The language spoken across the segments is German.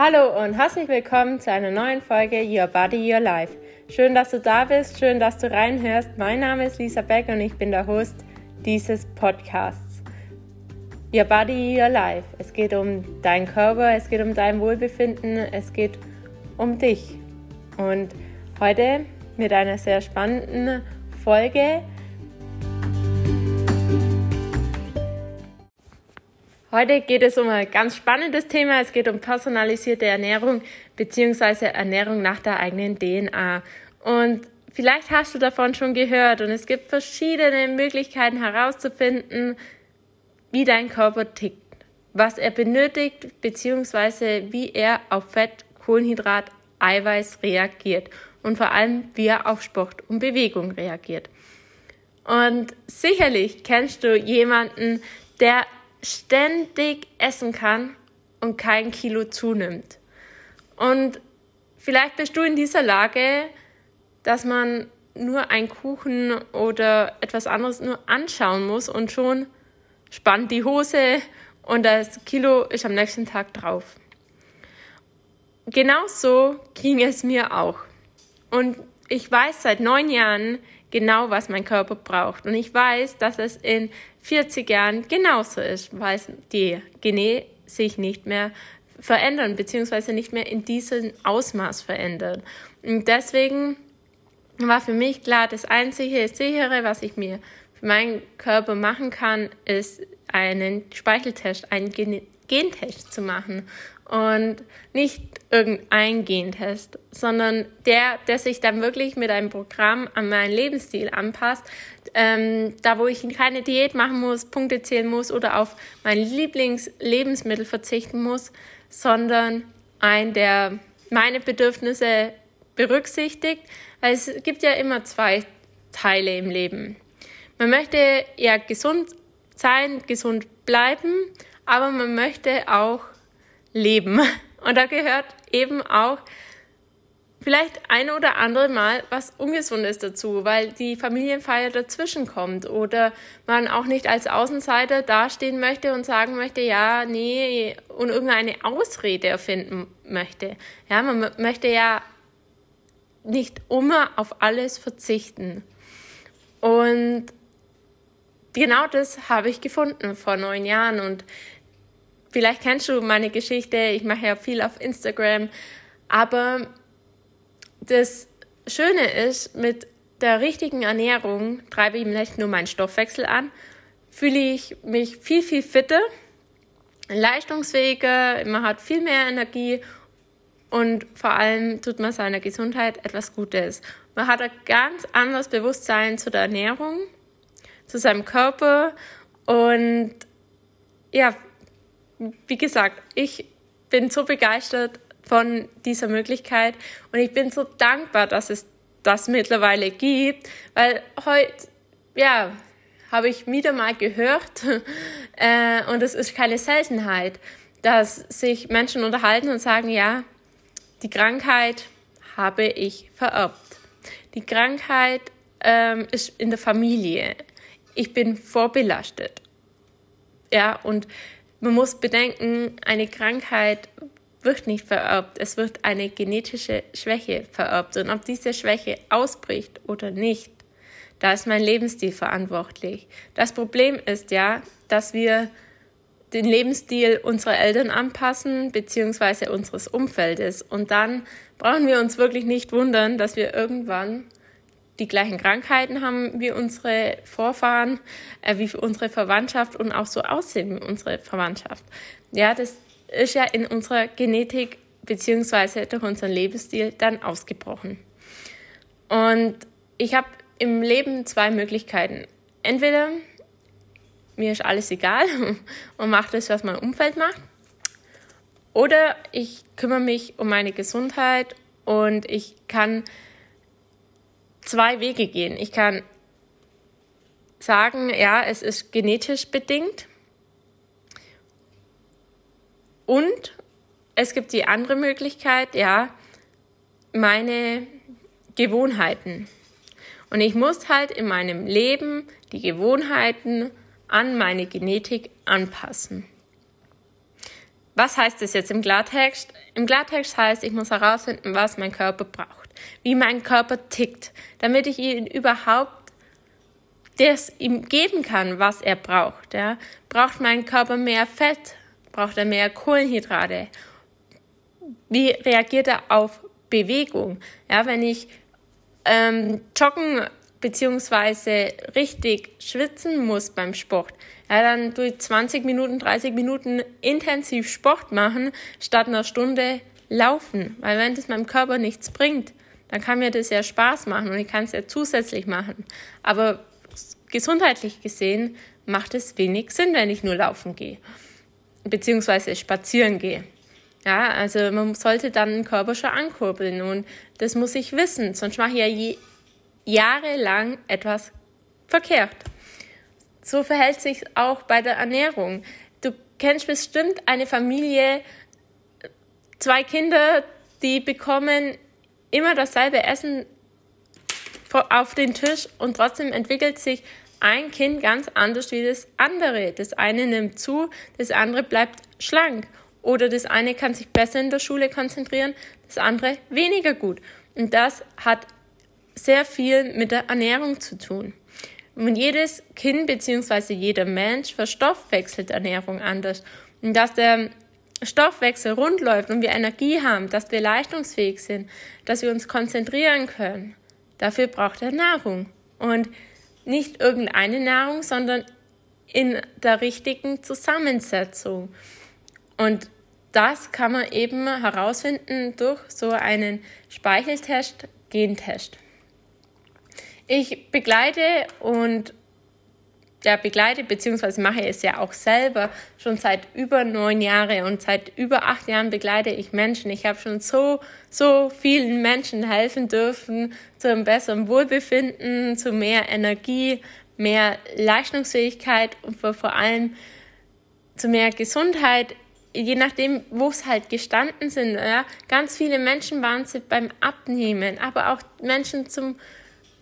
Hallo und herzlich willkommen zu einer neuen Folge Your Body, Your Life. Schön, dass du da bist, schön, dass du reinhörst. Mein Name ist Lisa Beck und ich bin der Host dieses Podcasts. Your Body, Your Life. Es geht um deinen Körper, es geht um dein Wohlbefinden, es geht um dich. Und heute mit einer sehr spannenden Folge Heute geht es um ein ganz spannendes Thema. Es geht um personalisierte Ernährung bzw. Ernährung nach der eigenen DNA. Und vielleicht hast du davon schon gehört und es gibt verschiedene Möglichkeiten herauszufinden, wie dein Körper tickt, was er benötigt bzw. wie er auf Fett, Kohlenhydrat, Eiweiß reagiert und vor allem, wie er auf Sport und Bewegung reagiert. Und sicherlich kennst du jemanden, der ständig essen kann und kein Kilo zunimmt. Und vielleicht bist du in dieser Lage, dass man nur einen Kuchen oder etwas anderes nur anschauen muss und schon spannt die Hose und das Kilo ist am nächsten Tag drauf. Genauso ging es mir auch. Und ich weiß seit neun Jahren genau, was mein Körper braucht. Und ich weiß, dass es in 40 Jahren genauso ist, weil die Gene sich nicht mehr verändern, beziehungsweise nicht mehr in diesem Ausmaß verändern. Und deswegen war für mich klar, das einzige sichere, was ich mir für meinen Körper machen kann, ist einen Speicheltest, einen Gentest zu machen und nicht irgendein Gentest, sondern der, der sich dann wirklich mit einem Programm an meinen Lebensstil anpasst, ähm, da wo ich keine Diät machen muss, Punkte zählen muss oder auf mein Lieblingslebensmittel verzichten muss, sondern ein, der meine Bedürfnisse berücksichtigt, weil es gibt ja immer zwei Teile im Leben. Man möchte ja gesund sein, gesund bleiben, aber man möchte auch leben. Und da gehört eben auch vielleicht ein oder andere Mal was Ungesundes dazu, weil die Familienfeier dazwischen kommt oder man auch nicht als Außenseiter dastehen möchte und sagen möchte, ja, nee, und irgendeine Ausrede erfinden möchte. Ja, man möchte ja nicht immer auf alles verzichten. Und genau das habe ich gefunden vor neun Jahren und Vielleicht kennst du meine Geschichte, ich mache ja viel auf Instagram, aber das Schöne ist, mit der richtigen Ernährung treibe ich nicht nur meinen Stoffwechsel an, fühle ich mich viel, viel fitter, leistungsfähiger, man hat viel mehr Energie und vor allem tut man seiner Gesundheit etwas Gutes. Man hat ein ganz anderes Bewusstsein zu der Ernährung, zu seinem Körper und ja, wie gesagt, ich bin so begeistert von dieser Möglichkeit und ich bin so dankbar, dass es das mittlerweile gibt, weil heute, ja, habe ich wieder mal gehört äh, und es ist keine Seltenheit, dass sich Menschen unterhalten und sagen, ja, die Krankheit habe ich vererbt. Die Krankheit ähm, ist in der Familie. Ich bin vorbelastet. Ja, und man muss bedenken, eine Krankheit wird nicht vererbt, es wird eine genetische Schwäche vererbt. Und ob diese Schwäche ausbricht oder nicht, da ist mein Lebensstil verantwortlich. Das Problem ist ja, dass wir den Lebensstil unserer Eltern anpassen, beziehungsweise unseres Umfeldes. Und dann brauchen wir uns wirklich nicht wundern, dass wir irgendwann die gleichen Krankheiten haben wie unsere Vorfahren, äh, wie unsere Verwandtschaft und auch so aussehen wie unsere Verwandtschaft. Ja, das ist ja in unserer Genetik beziehungsweise durch unseren Lebensstil dann ausgebrochen. Und ich habe im Leben zwei Möglichkeiten. Entweder mir ist alles egal und mache das, was mein Umfeld macht. Oder ich kümmere mich um meine Gesundheit und ich kann zwei Wege gehen. Ich kann sagen, ja, es ist genetisch bedingt. Und es gibt die andere Möglichkeit, ja, meine Gewohnheiten. Und ich muss halt in meinem Leben die Gewohnheiten an meine Genetik anpassen. was heißt das jetzt im Klartext? Im Klartext heißt, ich muss herausfinden, was mein Körper braucht, wie mein Körper tickt, damit ich ihn überhaupt das ihm geben kann, was er braucht. Ja? Braucht mein Körper mehr Fett? Braucht er mehr Kohlenhydrate? Wie reagiert er auf Bewegung? Ja, wenn ich ähm, joggen beziehungsweise richtig schwitzen muss beim Sport, ja, dann durch 20 Minuten, 30 Minuten intensiv Sport machen, statt einer Stunde laufen. Weil wenn das meinem Körper nichts bringt, dann kann mir das ja Spaß machen und ich kann es ja zusätzlich machen. Aber gesundheitlich gesehen macht es wenig Sinn, wenn ich nur laufen gehe, beziehungsweise spazieren gehe. Ja, also man sollte dann den Körper schon ankurbeln und das muss ich wissen, sonst mache ich ja je, jahrelang etwas verkehrt. So verhält sich auch bei der Ernährung. Du kennst bestimmt eine Familie, zwei Kinder, die bekommen immer dasselbe Essen auf den Tisch und trotzdem entwickelt sich ein Kind ganz anders wie das andere. Das eine nimmt zu, das andere bleibt schlank. Oder das eine kann sich besser in der Schule konzentrieren, das andere weniger gut. Und das hat sehr viel mit der Ernährung zu tun. Und jedes Kind bzw. jeder Mensch verstoffwechselt Ernährung anders. Und dass der Stoffwechsel rund läuft und wir Energie haben, dass wir leistungsfähig sind, dass wir uns konzentrieren können, dafür braucht er Nahrung. Und nicht irgendeine Nahrung, sondern in der richtigen Zusammensetzung. Und das kann man eben herausfinden durch so einen Speicheltest, Gentest. Ich begleite und ja, begleite beziehungsweise mache es ja auch selber schon seit über neun Jahren und seit über acht Jahren begleite ich Menschen. Ich habe schon so, so vielen Menschen helfen dürfen zu einem besseren Wohlbefinden, zu mehr Energie, mehr Leistungsfähigkeit und vor allem zu mehr Gesundheit, je nachdem, wo es halt gestanden sind. Ja. Ganz viele Menschen waren sie beim Abnehmen, aber auch Menschen zum,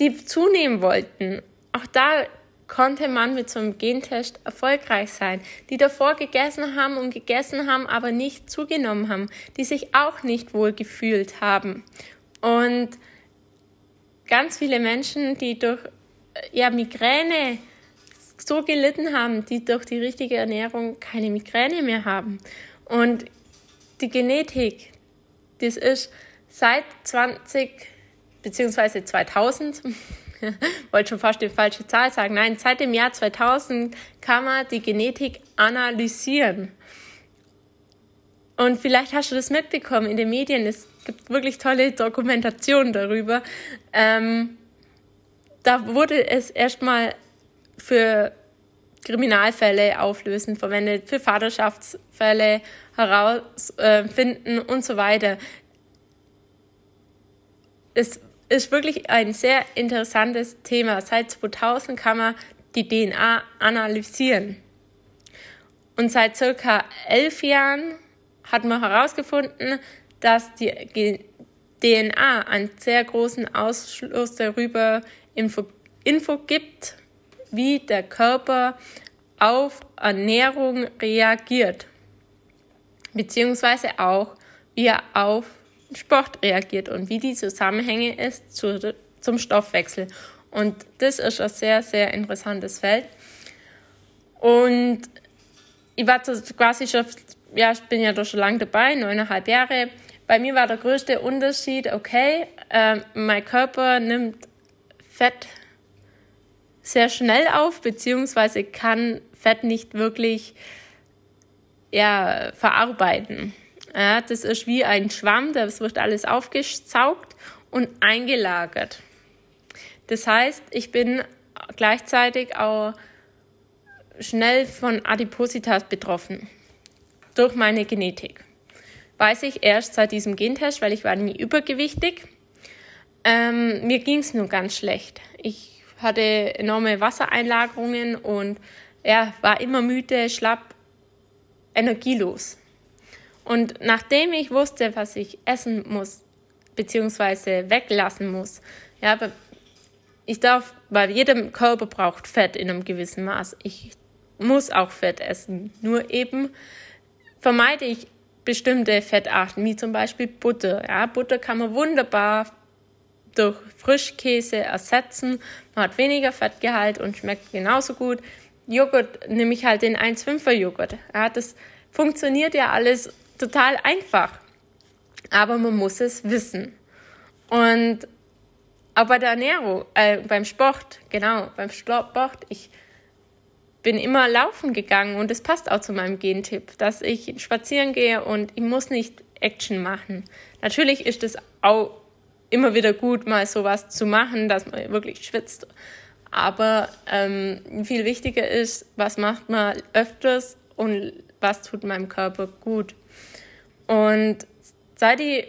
die zunehmen wollten. Auch da konnte man mit so einem Gentest erfolgreich sein, die davor gegessen haben und gegessen haben, aber nicht zugenommen haben, die sich auch nicht wohl gefühlt haben. Und ganz viele Menschen, die durch ja, Migräne so gelitten haben, die durch die richtige Ernährung keine Migräne mehr haben. Und die Genetik, das ist seit 20 bzw. 2000 wollte schon fast die falsche Zahl sagen. Nein, seit dem Jahr 2000 kann man die Genetik analysieren. Und vielleicht hast du das mitbekommen in den Medien. Es gibt wirklich tolle Dokumentationen darüber. Ähm, da wurde es erstmal für Kriminalfälle auflösen verwendet, für Vaterschaftsfälle herausfinden und so weiter. Es ist wirklich ein sehr interessantes Thema. Seit 2000 kann man die DNA analysieren. Und seit circa elf Jahren hat man herausgefunden, dass die DNA einen sehr großen Ausschluss darüber Info, Info gibt, wie der Körper auf Ernährung reagiert, beziehungsweise auch, wie er auf Sport reagiert und wie die Zusammenhänge ist zu, zum Stoffwechsel. Und das ist ein sehr, sehr interessantes Feld. Und ich war quasi schon, ja, ich bin ja da schon lange dabei, neuneinhalb Jahre. Bei mir war der größte Unterschied, okay, äh, mein Körper nimmt Fett sehr schnell auf, beziehungsweise kann Fett nicht wirklich ja, verarbeiten. Ja, das ist wie ein Schwamm, das wird alles aufgesaugt und eingelagert. Das heißt, ich bin gleichzeitig auch schnell von Adipositas betroffen durch meine Genetik. Weiß ich erst seit diesem Gentest, weil ich war nie übergewichtig. Ähm, mir ging es nur ganz schlecht. Ich hatte enorme Wassereinlagerungen und ja, war immer müde, schlapp, energielos. Und nachdem ich wusste, was ich essen muss, beziehungsweise weglassen muss, ja, ich darf, weil jeder Körper braucht Fett in einem gewissen Maß. Ich muss auch Fett essen, nur eben vermeide ich bestimmte Fettarten, wie zum Beispiel Butter. Ja, Butter kann man wunderbar durch Frischkäse ersetzen. Man hat weniger Fettgehalt und schmeckt genauso gut. Joghurt nehme ich halt den 1,5er Joghurt. Ja, das funktioniert ja alles total einfach. Aber man muss es wissen. Und auch bei der Ernährung, äh, beim Sport, genau, beim Sport, ich bin immer laufen gegangen und es passt auch zu meinem Gentipp, dass ich spazieren gehe und ich muss nicht Action machen. Natürlich ist es auch immer wieder gut, mal sowas zu machen, dass man wirklich schwitzt. Aber ähm, viel wichtiger ist, was macht man öfters und was tut meinem Körper gut. Und seit ich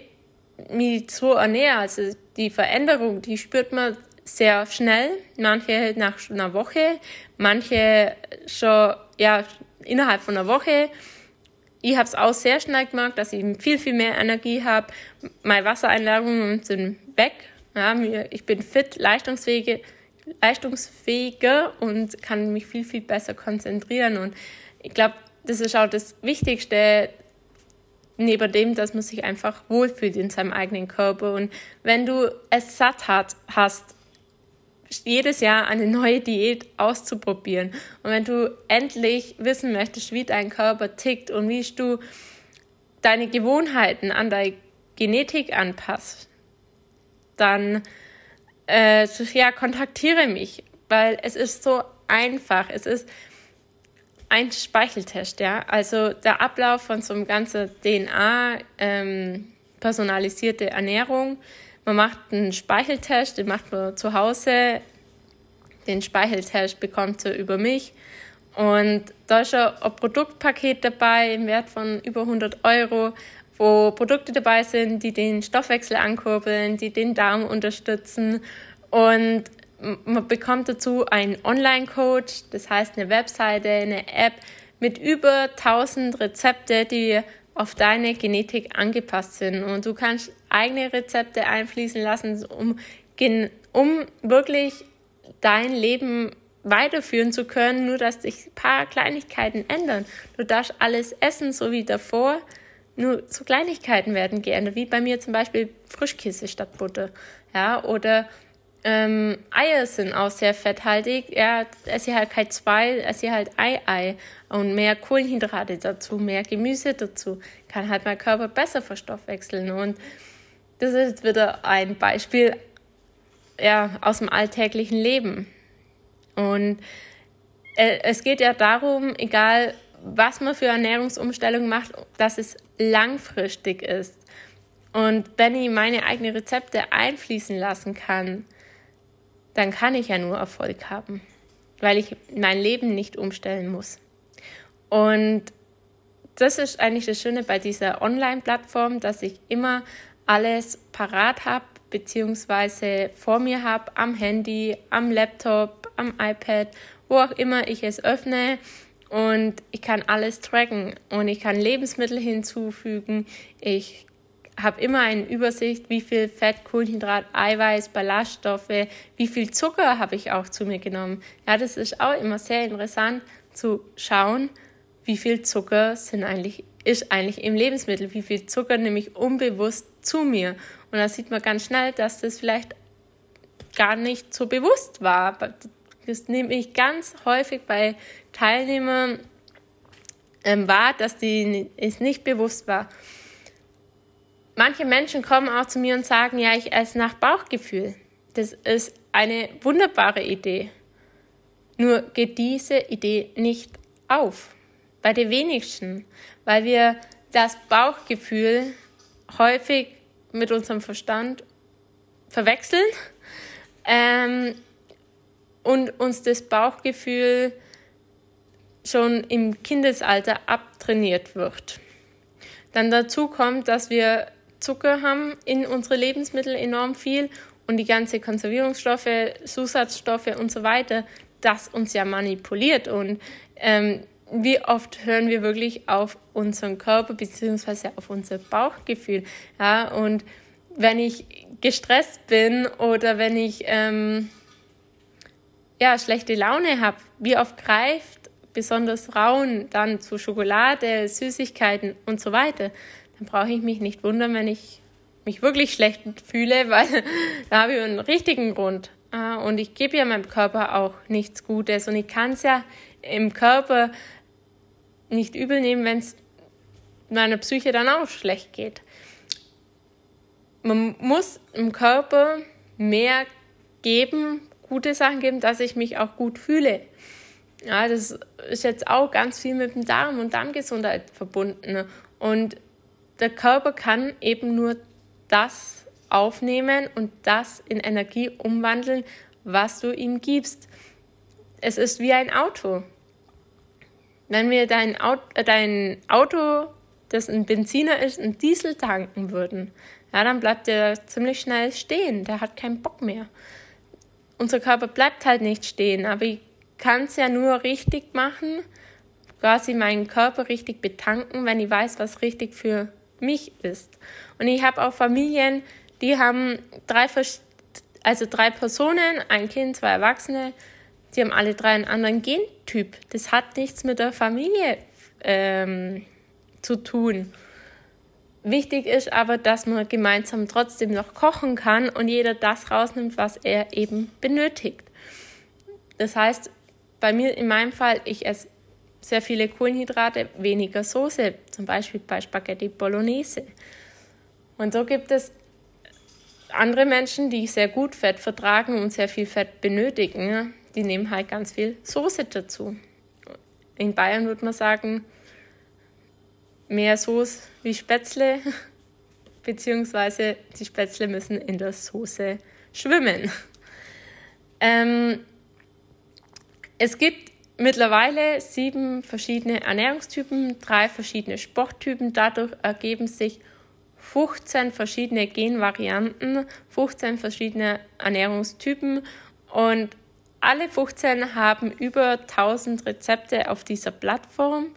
mich so ernähre, also die Veränderung, die spürt man sehr schnell, manche nach einer Woche, manche schon ja, innerhalb von einer Woche. Ich habe es auch sehr schnell gemerkt, dass ich viel, viel mehr Energie habe. Meine Wassereinlagerungen sind weg. Ja, ich bin fit, leistungsfähiger, leistungsfähiger und kann mich viel, viel besser konzentrieren. Und ich glaube, das ist auch das Wichtigste, neben dem, dass man sich einfach wohlfühlt in seinem eigenen Körper. Und wenn du es satt hat, hast, jedes Jahr eine neue Diät auszuprobieren. Und wenn du endlich wissen möchtest, wie dein Körper tickt und wie du deine Gewohnheiten an deine Genetik anpasst, dann äh, ja, kontaktiere mich, weil es ist so einfach. Es ist ein Speicheltest, ja. Also der Ablauf von so einem ganzen DNA ähm, personalisierte Ernährung man macht einen Speicheltest, den macht man zu Hause. Den Speicheltest bekommt ihr über mich. Und da ist ein Produktpaket dabei im Wert von über 100 Euro, wo Produkte dabei sind, die den Stoffwechsel ankurbeln, die den Darm unterstützen. Und man bekommt dazu einen Online-Coach, das heißt eine Webseite, eine App mit über 1000 Rezepte, die auf deine Genetik angepasst sind. Und du kannst eigene Rezepte einfließen lassen, um, um wirklich dein Leben weiterführen zu können, nur dass sich ein paar Kleinigkeiten ändern. Du darfst alles essen, so wie davor, nur so Kleinigkeiten werden geändert, wie bei mir zum Beispiel Frischkäse statt Butter. Ja, oder ähm, Eier sind auch sehr fetthaltig. Ja, esse halt kein zwei, esse halt Ei-Ei und mehr Kohlenhydrate dazu, mehr Gemüse dazu. Kann halt mein Körper besser verstoffwechseln. Und das ist wieder ein Beispiel ja, aus dem alltäglichen Leben. Und äh, es geht ja darum, egal was man für Ernährungsumstellung macht, dass es langfristig ist. Und wenn ich meine eigenen Rezepte einfließen lassen kann, dann kann ich ja nur Erfolg haben, weil ich mein Leben nicht umstellen muss. Und das ist eigentlich das Schöne bei dieser Online-Plattform, dass ich immer alles parat habe, beziehungsweise vor mir habe, am Handy, am Laptop, am iPad, wo auch immer ich es öffne. Und ich kann alles tracken und ich kann Lebensmittel hinzufügen. Ich habe immer eine Übersicht, wie viel Fett, Kohlenhydrat, Eiweiß, Ballaststoffe, wie viel Zucker habe ich auch zu mir genommen. Ja, das ist auch immer sehr interessant zu schauen, wie viel Zucker sind eigentlich, ist eigentlich im Lebensmittel, wie viel Zucker nehme ich unbewusst zu mir. Und da sieht man ganz schnell, dass das vielleicht gar nicht so bewusst war. Das nehme ich ganz häufig bei Teilnehmern ähm, wahr, dass die es nicht bewusst war manche Menschen kommen auch zu mir und sagen, ja, ich esse nach Bauchgefühl. Das ist eine wunderbare Idee. Nur geht diese Idee nicht auf. Bei den wenigsten. Weil wir das Bauchgefühl häufig mit unserem Verstand verwechseln ähm, und uns das Bauchgefühl schon im Kindesalter abtrainiert wird. Dann dazu kommt, dass wir Zucker haben in unsere Lebensmittel enorm viel und die ganze Konservierungsstoffe, Zusatzstoffe und so weiter, das uns ja manipuliert. Und ähm, wie oft hören wir wirklich auf unseren Körper beziehungsweise auf unser Bauchgefühl. Ja, und wenn ich gestresst bin oder wenn ich ähm, ja, schlechte Laune habe, wie oft greift besonders rauen, dann zu Schokolade, Süßigkeiten und so weiter, dann brauche ich mich nicht wundern, wenn ich mich wirklich schlecht fühle, weil da habe ich einen richtigen Grund. Ah, und ich gebe ja meinem Körper auch nichts Gutes und ich kann es ja im Körper nicht übel nehmen, wenn es meiner Psyche dann auch schlecht geht. Man muss im Körper mehr geben, gute Sachen geben, dass ich mich auch gut fühle. Ja, das ist jetzt auch ganz viel mit dem Darm und Darmgesundheit verbunden. Und der Körper kann eben nur das aufnehmen und das in Energie umwandeln, was du ihm gibst. Es ist wie ein Auto. Wenn wir dein Auto, äh, dein Auto, das ein Benziner ist, ein Diesel tanken würden, ja, dann bleibt der ziemlich schnell stehen. Der hat keinen Bock mehr. Unser Körper bleibt halt nicht stehen, aber ich kann es ja nur richtig machen, quasi meinen Körper richtig betanken, wenn ich weiß, was richtig für mich ist. Und ich habe auch Familien, die haben drei, also drei Personen, ein Kind, zwei Erwachsene, die haben alle drei einen anderen Gentyp. Das hat nichts mit der Familie ähm, zu tun. Wichtig ist aber, dass man gemeinsam trotzdem noch kochen kann und jeder das rausnimmt, was er eben benötigt. Das heißt, bei mir in meinem Fall, ich esse sehr viele Kohlenhydrate, weniger Soße, zum Beispiel bei Spaghetti Bolognese. Und so gibt es andere Menschen, die sehr gut Fett vertragen und sehr viel Fett benötigen, die nehmen halt ganz viel Soße dazu. In Bayern würde man sagen, mehr Soße wie Spätzle, beziehungsweise die Spätzle müssen in der Soße schwimmen. Ähm, es gibt mittlerweile sieben verschiedene Ernährungstypen, drei verschiedene Sporttypen. Dadurch ergeben sich 15 verschiedene Genvarianten, 15 verschiedene Ernährungstypen. Und alle 15 haben über 1000 Rezepte auf dieser Plattform,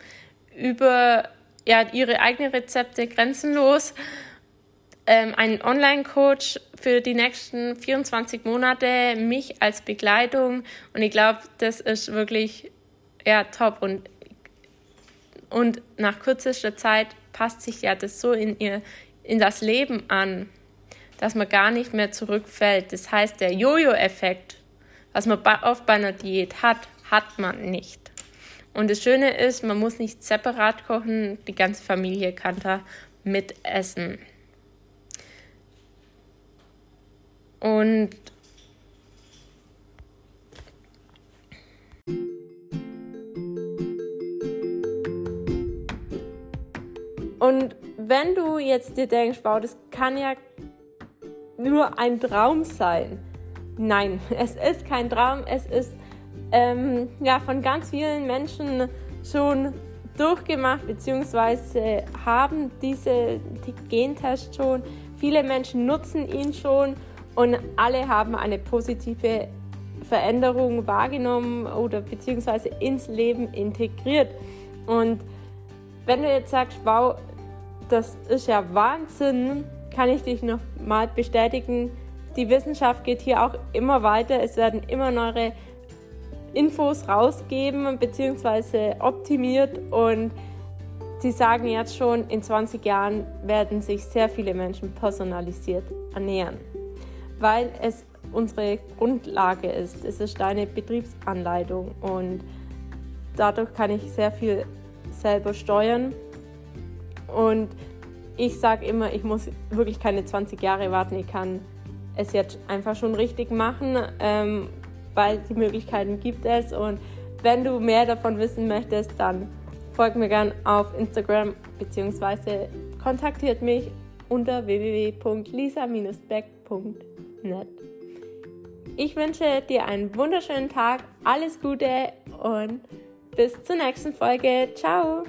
über ja, ihre eigenen Rezepte grenzenlos, ähm, einen Online-Coach für die nächsten 24 Monate, mich als Begleitung. Und ich glaube, das ist wirklich ja, top und, und nach kürzester Zeit passt sich ja das so in ihr in das Leben an, dass man gar nicht mehr zurückfällt. Das heißt, der Jojo-Effekt, was man oft bei einer Diät hat, hat man nicht. Und das Schöne ist, man muss nicht separat kochen, die ganze Familie kann da mitessen. Und Und wenn du jetzt dir denkst, wow, das kann ja nur ein Traum sein. Nein, es ist kein Traum, es ist ähm, ja, von ganz vielen Menschen schon durchgemacht, beziehungsweise haben diese Gentest schon. Viele Menschen nutzen ihn schon und alle haben eine positive Veränderung wahrgenommen oder beziehungsweise ins Leben integriert. Und wenn du jetzt sagst, wow, das ist ja Wahnsinn, kann ich dich noch mal bestätigen. Die Wissenschaft geht hier auch immer weiter. Es werden immer neue Infos rausgeben bzw. optimiert und sie sagen jetzt schon, in 20 Jahren werden sich sehr viele Menschen personalisiert ernähren, weil es unsere Grundlage ist. Es ist deine Betriebsanleitung und dadurch kann ich sehr viel selber steuern und ich sage immer, ich muss wirklich keine 20 Jahre warten. Ich kann es jetzt einfach schon richtig machen, ähm, weil die Möglichkeiten gibt es. Und wenn du mehr davon wissen möchtest, dann folg mir gern auf Instagram bzw. kontaktiert mich unter www.lisa-beck.net. Ich wünsche dir einen wunderschönen Tag, alles Gute und bis zur nächsten Folge. Ciao!